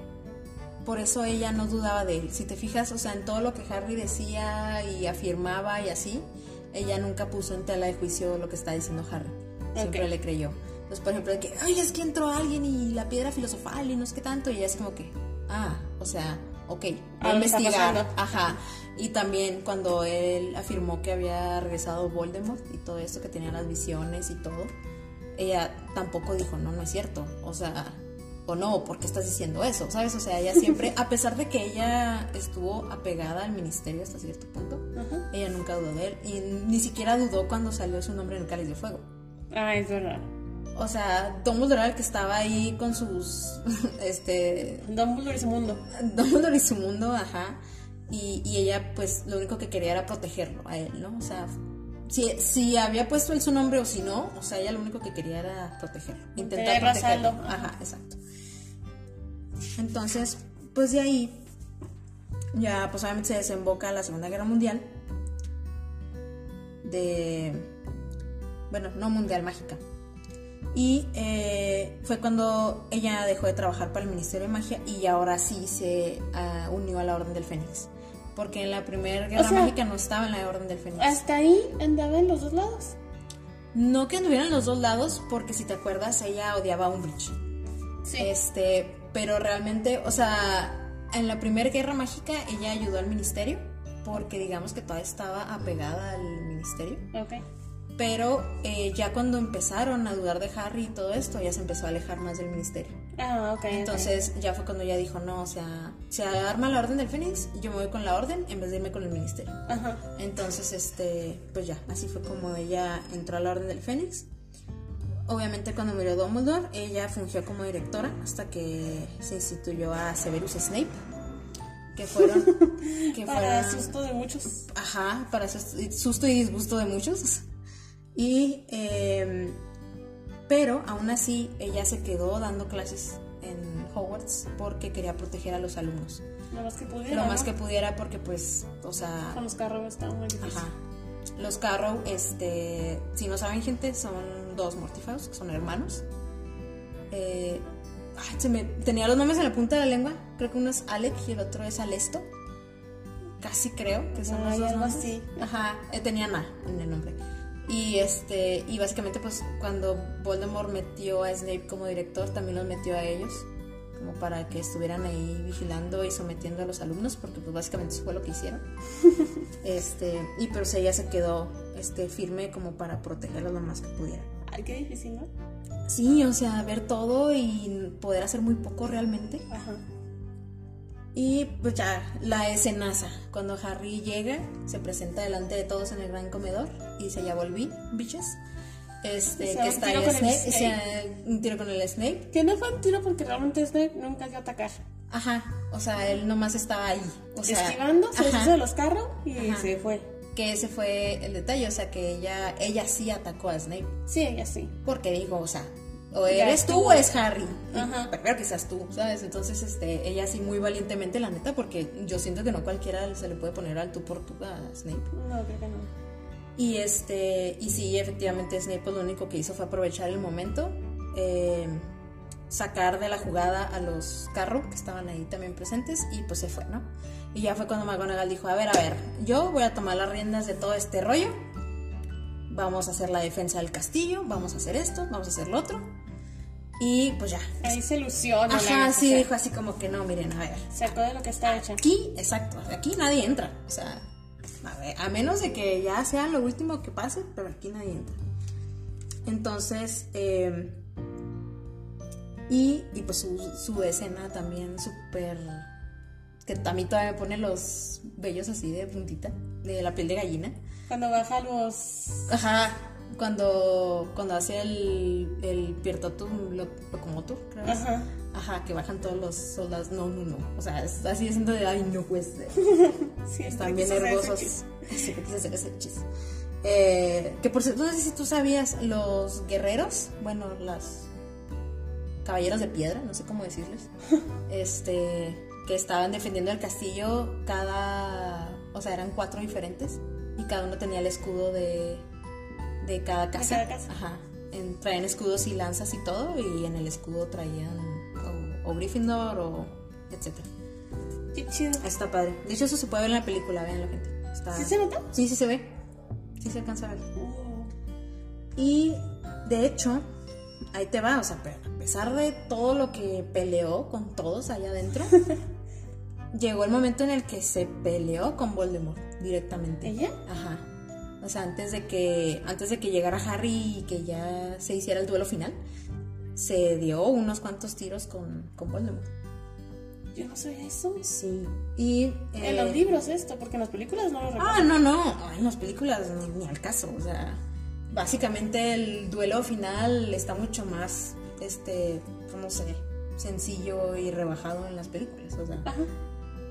por eso ella no dudaba de él. Si te fijas, o sea, en todo lo que Harry decía y afirmaba y así, ella nunca puso en tela de juicio lo que está diciendo Harry. Siempre le creyó. Entonces, por ejemplo, de que, ay, es que entró alguien y la piedra filosofal y no sé qué tanto, y ella es como que, ah, o sea, ok, a investigar. Ajá. Y también cuando él afirmó que había regresado Voldemort y todo esto, que tenía las visiones y todo, ella tampoco dijo, no, no es cierto. O sea, o no, ¿por qué estás diciendo eso? ¿Sabes? O sea, ella siempre, a pesar de que ella estuvo apegada al ministerio hasta cierto punto, ella nunca dudó de él. Y ni siquiera dudó cuando salió su nombre en el cáliz de fuego. Ah, es verdad. O sea, Dumbledore era el que estaba ahí con sus, este... Dumbledore y su mundo. Dumbledore y su mundo, ajá. Y, y, ella, pues, lo único que quería era protegerlo a él, ¿no? O sea, si, si había puesto él su nombre o si no, o sea, ella lo único que quería era protegerlo. Intentar protegerlo. Ajá, exacto. Entonces, pues de ahí, ya, pues obviamente se desemboca la Segunda Guerra Mundial. De... Bueno, no mundial, mágica y eh, fue cuando ella dejó de trabajar para el Ministerio de Magia y ahora sí se ah, unió a la Orden del Fénix. Porque en la Primera Guerra Mágica no estaba en la Orden del Fénix. ¿Hasta ahí andaba en los dos lados? No que anduviera en los dos lados, porque si te acuerdas, ella odiaba a Umbridge. Sí. Este, pero realmente, o sea, en la Primera Guerra Mágica ella ayudó al Ministerio, porque digamos que todavía estaba apegada al Ministerio. Ok pero eh, ya cuando empezaron a dudar de Harry y todo esto, ya se empezó a alejar más del ministerio. Ah, ok. Entonces ya fue cuando ella dijo, no, o sea, se arma la orden del Fénix, yo me voy con la orden en vez de irme con el ministerio. Ajá. Entonces, este, pues ya, así fue como ella entró a la orden del Fénix. Obviamente cuando murió Dumbledore, ella fungió como directora hasta que se instituyó a Severus Snape que fueron que para susto de muchos ajá para susto y disgusto de muchos y, em, pero aún así ella se quedó dando clases en Hogwarts porque quería proteger a los alumnos. Lo más que pudiera. Lo más que pudiera porque pues, o sea... Con los Carrow está muy difícil. Ajá. Los Carrow, este, si no saben gente, son dos Mortifagos, que son hermanos. Eh, ay, se me, tenía los nombres en la punta de la lengua. Creo que uno es Alec y el otro es Alesto. Casi creo que son los dos algo así. Ajá, eh, tenían A en el nombre. Y este y básicamente pues cuando Voldemort metió a Snape como director, también los metió a ellos como para que estuvieran ahí vigilando y sometiendo a los alumnos, porque pues básicamente eso fue lo que hicieron. este, y pero o ella se quedó este firme como para protegerlos lo más que pudiera. Ay, qué difícil, ¿no? Sí, o sea, ver todo y poder hacer muy poco realmente. Ajá. Y pues ya, la escenaza. Cuando Harry llega, se presenta delante de todos en el gran comedor y dice, ya volví, bitches. Este, que está ahí Snape, Snape. un tiro con el Snape. Que no fue un tiro porque realmente Snape nunca iba a atacar. Ajá, o sea, él nomás estaba ahí. O sea, Esquivando, se hizo de los carros y se fue. Que ese fue el detalle, o sea, que ella, ella sí atacó a Snape. Sí, ella sí. Porque dijo, o sea, o eres tú o es Harry. Ajá. Pero seas tú, ¿sabes? Entonces, este, ella sí muy valientemente, la neta, porque yo siento que no cualquiera se le puede poner al tú por tú a Snape. No, creo que no. Y este, y sí, efectivamente Snape pues, lo único que hizo fue aprovechar el momento, eh, sacar de la jugada a los Carro, que estaban ahí también presentes, y pues se fue, ¿no? Y ya fue cuando McGonagall dijo, a ver, a ver, yo voy a tomar las riendas de todo este rollo, vamos a hacer la defensa del castillo, vamos a hacer esto, vamos a hacer lo otro. Y pues ya. Ahí se ilusiona. Ajá, sí, dijo así como que no, miren, a ver. Se de lo que está hecho. Aquí, exacto, aquí nadie entra. O sea, a, menos de que ya sea lo último que pase, pero aquí nadie entra. Entonces, em, y, y, pues su, su escena también súper... Que a mí todavía me pone los vellos así de puntita, de la piel de gallina. Cuando baja los... Ajá, cuando, cuando hace el, el Piertotum Locomotor, creo. Ajá. Ajá, que bajan todos los soldados. No, no, no. O sea, es así diciendo de, ay, no puede ser. sí, Están bien nerviosos. Sí, que hacer ese chiste. Eh, que por cierto, no sé si tú sabías, los guerreros, bueno, las caballeros de piedra, no sé cómo decirles, este, que estaban defendiendo el castillo, cada, o sea, eran cuatro diferentes y cada uno tenía el escudo de, de cada casa. cada casa. Ajá. En- traían escudos y lanzas y todo, y en el escudo traían o, o Gryffindor o etcétera. Qué chido. Está padre. De hecho, eso se puede ver en la película, vean la gente. Está... ¿Sí se nota? Sí, sí se ve. Sí se alcanza a ver. Uh, Y de hecho, ahí te va, o sea, pero a pesar de todo lo que peleó con todos allá adentro, llegó el momento en el que se peleó con Voldemort directamente. ¿Ella? Ajá. O sea, antes de que antes de que llegara Harry y que ya se hiciera el duelo final, se dio unos cuantos tiros con, con Voldemort. Yo no sabía eso. Sí. Y En eh, los libros esto, porque en las películas no lo recuerdo. Ah, no, no, en las películas ni, ni al caso, o sea, básicamente el duelo final está mucho más, este, no sé, sencillo y rebajado en las películas, o sea, Ajá.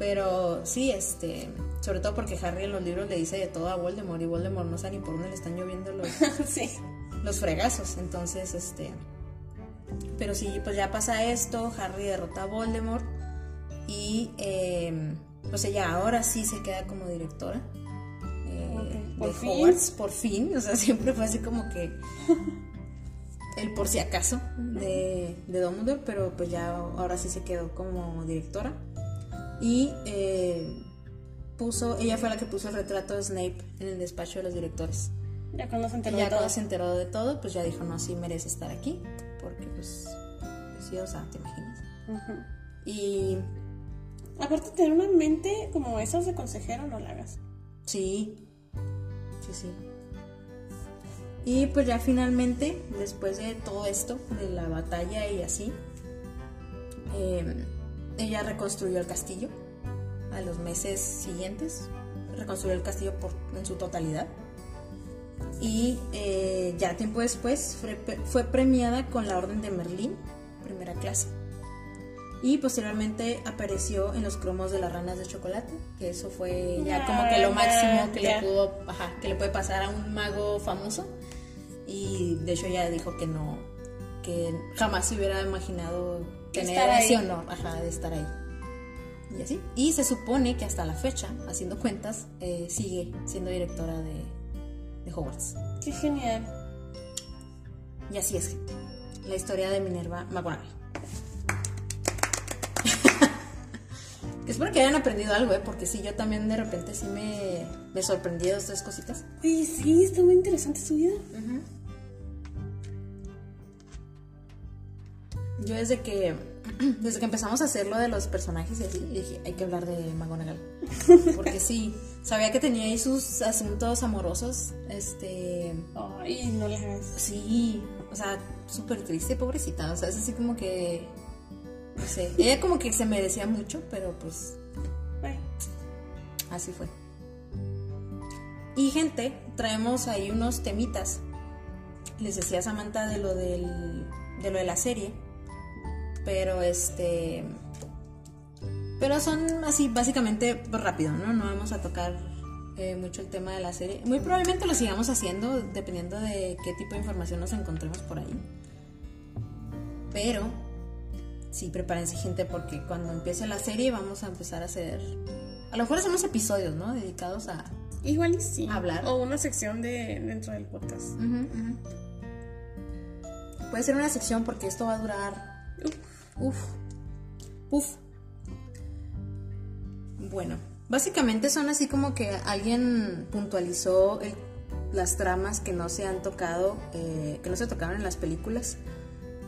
Pero sí, este, sobre todo porque Harry en los libros le dice de todo a Voldemort y Voldemort no sabe ni por dónde le están lloviendo los, sí. los fregazos, entonces, este, pero sí, pues ya pasa esto, Harry derrota a Voldemort y eh, pues ella ahora sí se queda como directora eh, por de fin. Hogwarts, por fin, o sea, siempre fue así como que el por si acaso de, de Dumbledore, pero pues ya ahora sí se quedó como directora y eh, puso, ella fue la que puso el retrato de Snape en el despacho de los directores. Ya cuando se enteró ya de todo. se enteró de todo, pues ya dijo, no, sí merece estar aquí, porque pues, pues sí, o sea, te imaginas. Y Aparte, tener una mente como esas de consejero, no la hagas. sí, sí, sí. Y pues ya finalmente, después de todo esto, de la batalla y así, eh, ella reconstruyó el castillo a los meses siguientes, reconstruyó el castillo por, en su totalidad. Y eh, ya tiempo después fue, fue premiada con la Orden de Merlín, primera clase. Y posteriormente apareció en los cromos de las ranas de chocolate, que eso fue ya como que lo máximo que ya. le pudo, ajá, que le puede pasar a un mago famoso. Y de hecho ella dijo que no, que jamás se hubiera imaginado tener Estar ahí. ese honor, ajá, de estar ahí. Y así. Y se supone que hasta la fecha, haciendo cuentas, eh, sigue siendo directora de, de Hogwarts. Qué genial. Y así es. La historia de Minerva McGonagall. Espero que hayan aprendido algo, ¿eh? Porque sí, yo también de repente sí me, me sorprendí de dos tres cositas. Sí, sí, está muy interesante su vida. Yo desde que desde que empezamos a hacer lo de los personajes y así, dije, hay que hablar de McGonagall. Porque sí, sabía que tenía ahí sus asuntos amorosos. Este. Ay, no la hagas. Sí, o sea, súper triste, pobrecita. O sea, es así como que. No sé. Ella como que se merecía mucho, pero pues así fue. Y gente, traemos ahí unos temitas. Les decía Samantha de lo del. de lo de la serie. Pero este. Pero son así, básicamente pues, rápido, ¿no? No vamos a tocar eh, mucho el tema de la serie. Muy probablemente lo sigamos haciendo dependiendo de qué tipo de información nos encontremos por ahí. Pero sí, prepárense gente porque cuando empiece la serie vamos a empezar a hacer... A lo mejor hacemos episodios, ¿no? Dedicados a... igual y sí. Hablar. O una sección de dentro del podcast. Puede ser una sección porque esto va a durar... Uf. Uf. Bueno, básicamente son así como que alguien puntualizó el- las tramas que no se han tocado, eh, que no se tocaron en las películas,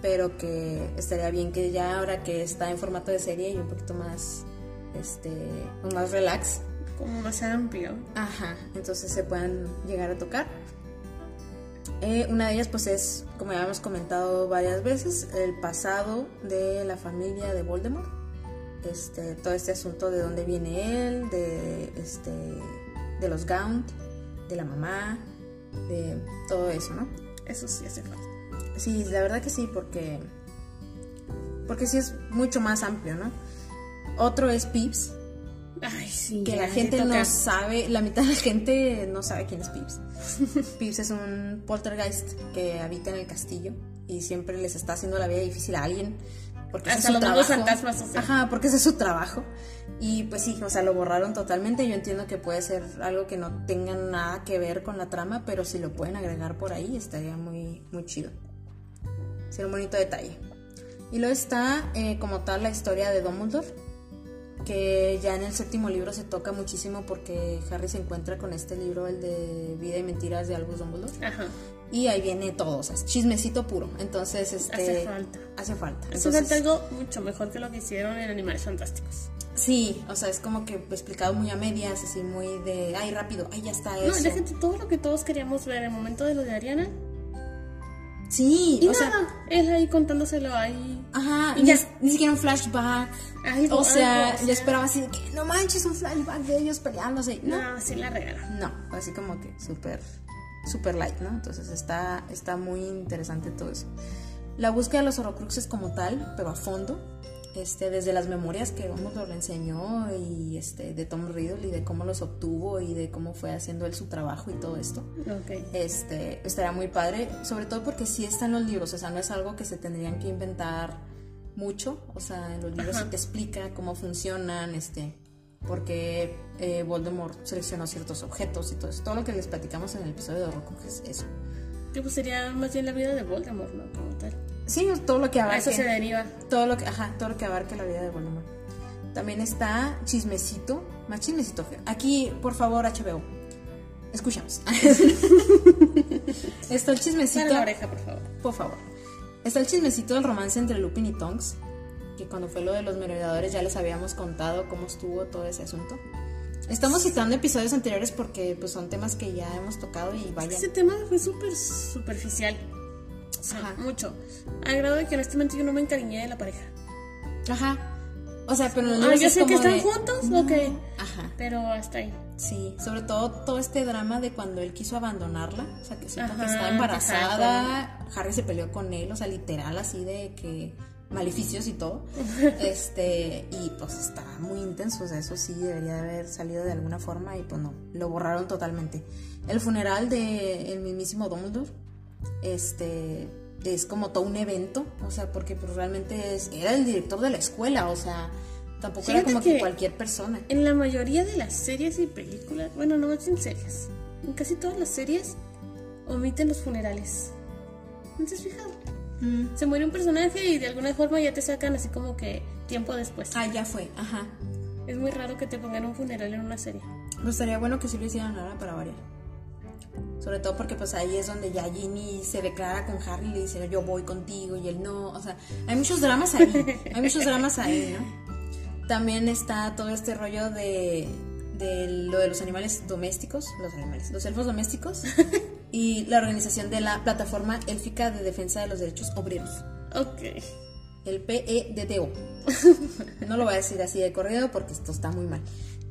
pero que estaría bien que ya ahora que está en formato de serie y un poquito más, este, más relax, Como más amplio. Ajá, entonces se puedan llegar a tocar. Eh, una de ellas pues es, como ya hemos comentado varias veces, el pasado de la familia de Voldemort. Este, todo este asunto de dónde viene él, de, este, de los Gaunt, de la mamá, de todo eso, ¿no? Eso sí hace falta. Sí, la verdad que sí, porque, porque sí es mucho más amplio, ¿no? Otro es Pips, Ay, sí. que la gente toca. no sabe, la mitad de la gente no sabe quién es Pips. Pips es un poltergeist que habita en el castillo y siempre les está haciendo la vida difícil a alguien. Porque Hasta es su los trabajo. fantasmas, o sea. Ajá, porque ese es su trabajo. Y pues sí, o sea, lo borraron totalmente. Yo entiendo que puede ser algo que no tenga nada que ver con la trama, pero si lo pueden agregar por ahí estaría muy, muy chido. Sería un bonito detalle. Y luego está eh, como tal la historia de Dumbledore, que ya en el séptimo libro se toca muchísimo porque Harry se encuentra con este libro, el de Vida y Mentiras de Albus Dumbledore. Ajá. Y ahí viene todo, o sea, es chismecito puro. Entonces, este... Hace falta. Hace falta. Hace Entonces, falta algo mucho mejor que lo que hicieron en Animales Fantásticos. Sí, o sea, es como que explicado muy a medias, así muy de, ay, rápido, ay, ya está eso. No, déjate todo lo que todos queríamos ver en el momento de lo de Ariana. Sí, Y o nada, sea, él ahí contándoselo ahí. ajá, y ni, ya. ni siquiera un flashback. Ay, O no, sea, algo, o yo sea. esperaba así de que, no manches, un flashback de ellos peleándose. No, No, sí la regalan. no, así como que súper, súper light, ¿no? Entonces está, está muy interesante todo eso. La búsqueda de los horocruxes como tal, pero a fondo, este, desde las memorias que Dumbledore le enseñó y este, de Tom Riddle y de cómo los obtuvo y de cómo fue haciendo él su trabajo y todo esto. Ok. este, estaría muy padre, sobre todo porque sí está en los libros, o sea, no es algo que se tendrían que inventar mucho, o sea, en los libros Ajá. sí te explica cómo funcionan, este, porque eh, Voldemort seleccionó ciertos objetos y todo eso, todo lo que les platicamos en el episodio de Horrocruxes, eso. Que pues sería más bien la vida de Voldemort, ¿no? Como tal. Sí, todo lo que abarque, eso se deriva. todo lo que, ajá, todo lo que abarque la vida de Voldemort. También está chismecito, más chismecito. Aquí, por favor, HBO, escuchamos. está el chismecito. La oreja, por favor. Por favor. Está el chismecito del romance entre Lupin y Tonks. Que cuando fue lo de los merodeadores ya les habíamos contado cómo estuvo todo ese asunto. Estamos citando episodios anteriores porque pues son temas que ya hemos tocado y vaya. Ese tema fue súper superficial. O sea, Ajá. mucho. A grado de que honestamente yo no me encariñé de la pareja. Ajá. O sea, pero en los Ah, yo sé que están de- juntos, No. ok. Ajá. Pero hasta ahí. Sí, sobre todo todo este drama de cuando él quiso abandonarla, o sea, que supo que estaba embarazada, Harry se peleó con él, o sea, literal así de que maleficios y todo. este, y pues está muy intenso, o sea, eso sí debería de haber salido de alguna forma y pues no, lo borraron totalmente. El funeral de el mismísimo Dumbledore este es como todo un evento, o sea, porque pues realmente es, era el director de la escuela, o sea, tampoco era Fíjate como que que- cualquier persona. En la mayoría de las series y películas, bueno, no más en series, en casi todas las series omiten los funerales. ¿No te has fijado? Mm. Se muere un personaje y de alguna forma ya te sacan así como que tiempo después. Ah, ya fue, ajá. Es muy raro que te pongan un funeral en una serie. Pues estaría bueno que sí lo hicieran ahora para variar. Sobre todo porque pues ahí es donde ya Ginny se declara con Harry y le dice yo voy contigo y él no. O sea, hay muchos dramas ahí. Hay muchos dramas ahí, ¿no? También está todo este rollo de, de lo de los animales domésticos, los animales, los elfos domésticos y la organización de la plataforma élfica de defensa de los derechos obreros. Ok. El PEDDO. No lo voy a decir así de corrido porque esto está muy mal.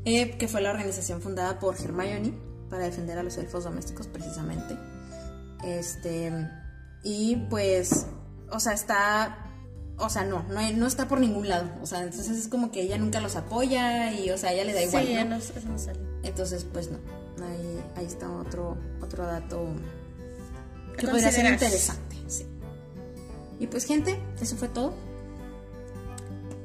Eh, que fue la organización fundada por Hermione para defender a los elfos domésticos precisamente. Este y pues, o sea, está, o sea, no, no, no está por ningún lado. O sea, entonces es como que ella nunca los apoya y, o sea, ella le da igual. sí, ya ¿no? no, eso no sale. Entonces, pues no. Ahí, ahí está otro, otro dato que podría ser interesante. Sí. Y pues, gente, eso fue todo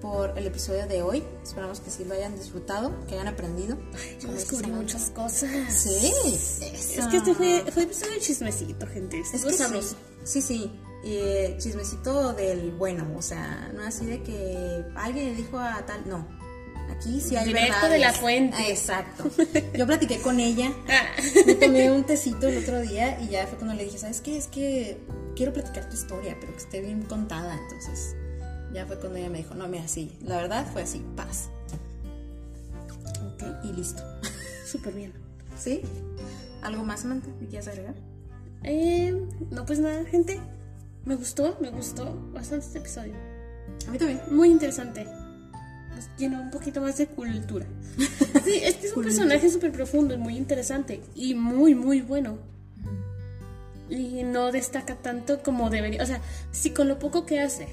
por el episodio de hoy. Esperamos que sí lo hayan disfrutado, que hayan aprendido. Yo descubrí muchas cosas. Sí, Es que este fue, fue episodio de chismecito, gente. Es que sabroso. sí, sí, sí. Eh, chismecito del bueno, o sea, no así de que alguien le dijo a tal, no. Aquí sí hay Directo verdades. de la fuente. Ah, exacto. Yo platiqué con ella Ah, Me tomé un tecito el otro día y ya fue cuando le dije, ¿sabes qué? Es que quiero platicar tu historia, pero que esté bien contada. Entonces, ya fue cuando ella me dijo, no, mira, sí, la verdad fue así, paz. Ok, y listo. súper bien. ¿Sí? ¿Algo más, Samantha? ¿Me quieres agregar? Eh, no, pues nada, gente. Me gustó, me gustó bastante este episodio. A mí también. Muy interesante. Nos llenó un poquito más de cultura. Sí, es que es un personaje súper profundo y muy interesante. Y muy, muy bueno. Y no destaca tanto como debería. O sea, si con lo poco que hace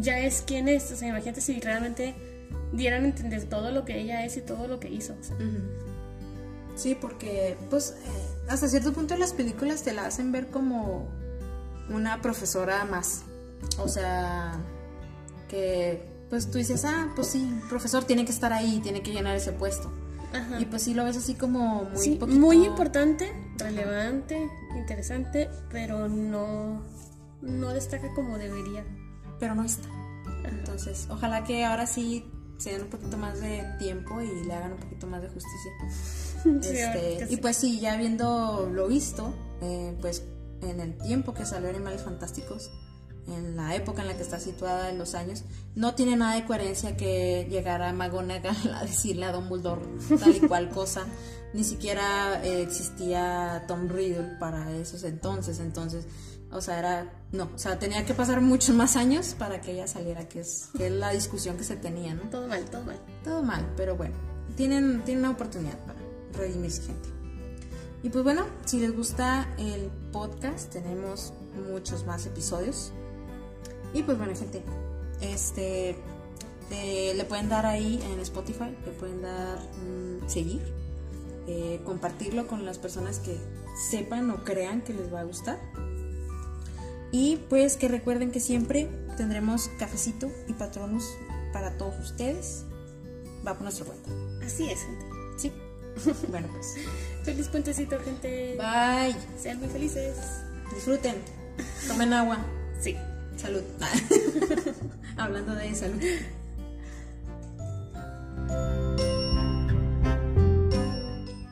ya es quien es. O sea, imagínate si realmente dieran a entender todo lo que ella es y todo lo que hizo. O sea, Sí, porque, pues, eh, hasta cierto punto las películas te la hacen ver como una profesora más. O sea, que pues tú dices, ah, pues sí, profesor tiene que estar ahí, tiene que llenar ese puesto. Ajá. Y pues sí lo ves así como muy Sí, poquito- muy importante, relevante, interesante, pero no, no destaca como debería. Pero no está. Entonces, ojalá que ahora sí se den un poquito más de tiempo y le hagan un poquito más de justicia. Sí, Este, y pues sí, ya viendo lo visto, eh, pues en el tiempo que salió Animales Fantásticos, en la época en la que está situada en los años, no tiene nada de coherencia que llegara McGonagall a decirle a Dumbledore tal y cual cosa. Ni siquiera eh, existía Tom Riddle para esos entonces, entonces, o sea, era, no, o sea, tenía que pasar muchos más años para que ella saliera, que es, que es la discusión que se tenía, ¿no? Todo mal, todo mal. Todo mal, pero bueno, tienen, tienen una oportunidad para redimirse, gente. Y pues bueno, si les gusta el podcast, tenemos muchos más episodios. Y pues bueno, gente, este eh, le pueden dar ahí en Spotify, le pueden dar mm, seguir, eh, compartirlo con las personas que sepan o crean que les va a gustar. Y pues que recuerden que siempre tendremos cafecito y patronos para todos ustedes. Va por nuestra cuenta. Así es, gente. Sí. bueno, pues. Feliz puentecito, gente. Bye. Sean muy felices. Disfruten. Tomen agua. Sí. Salud. Hablando de salud.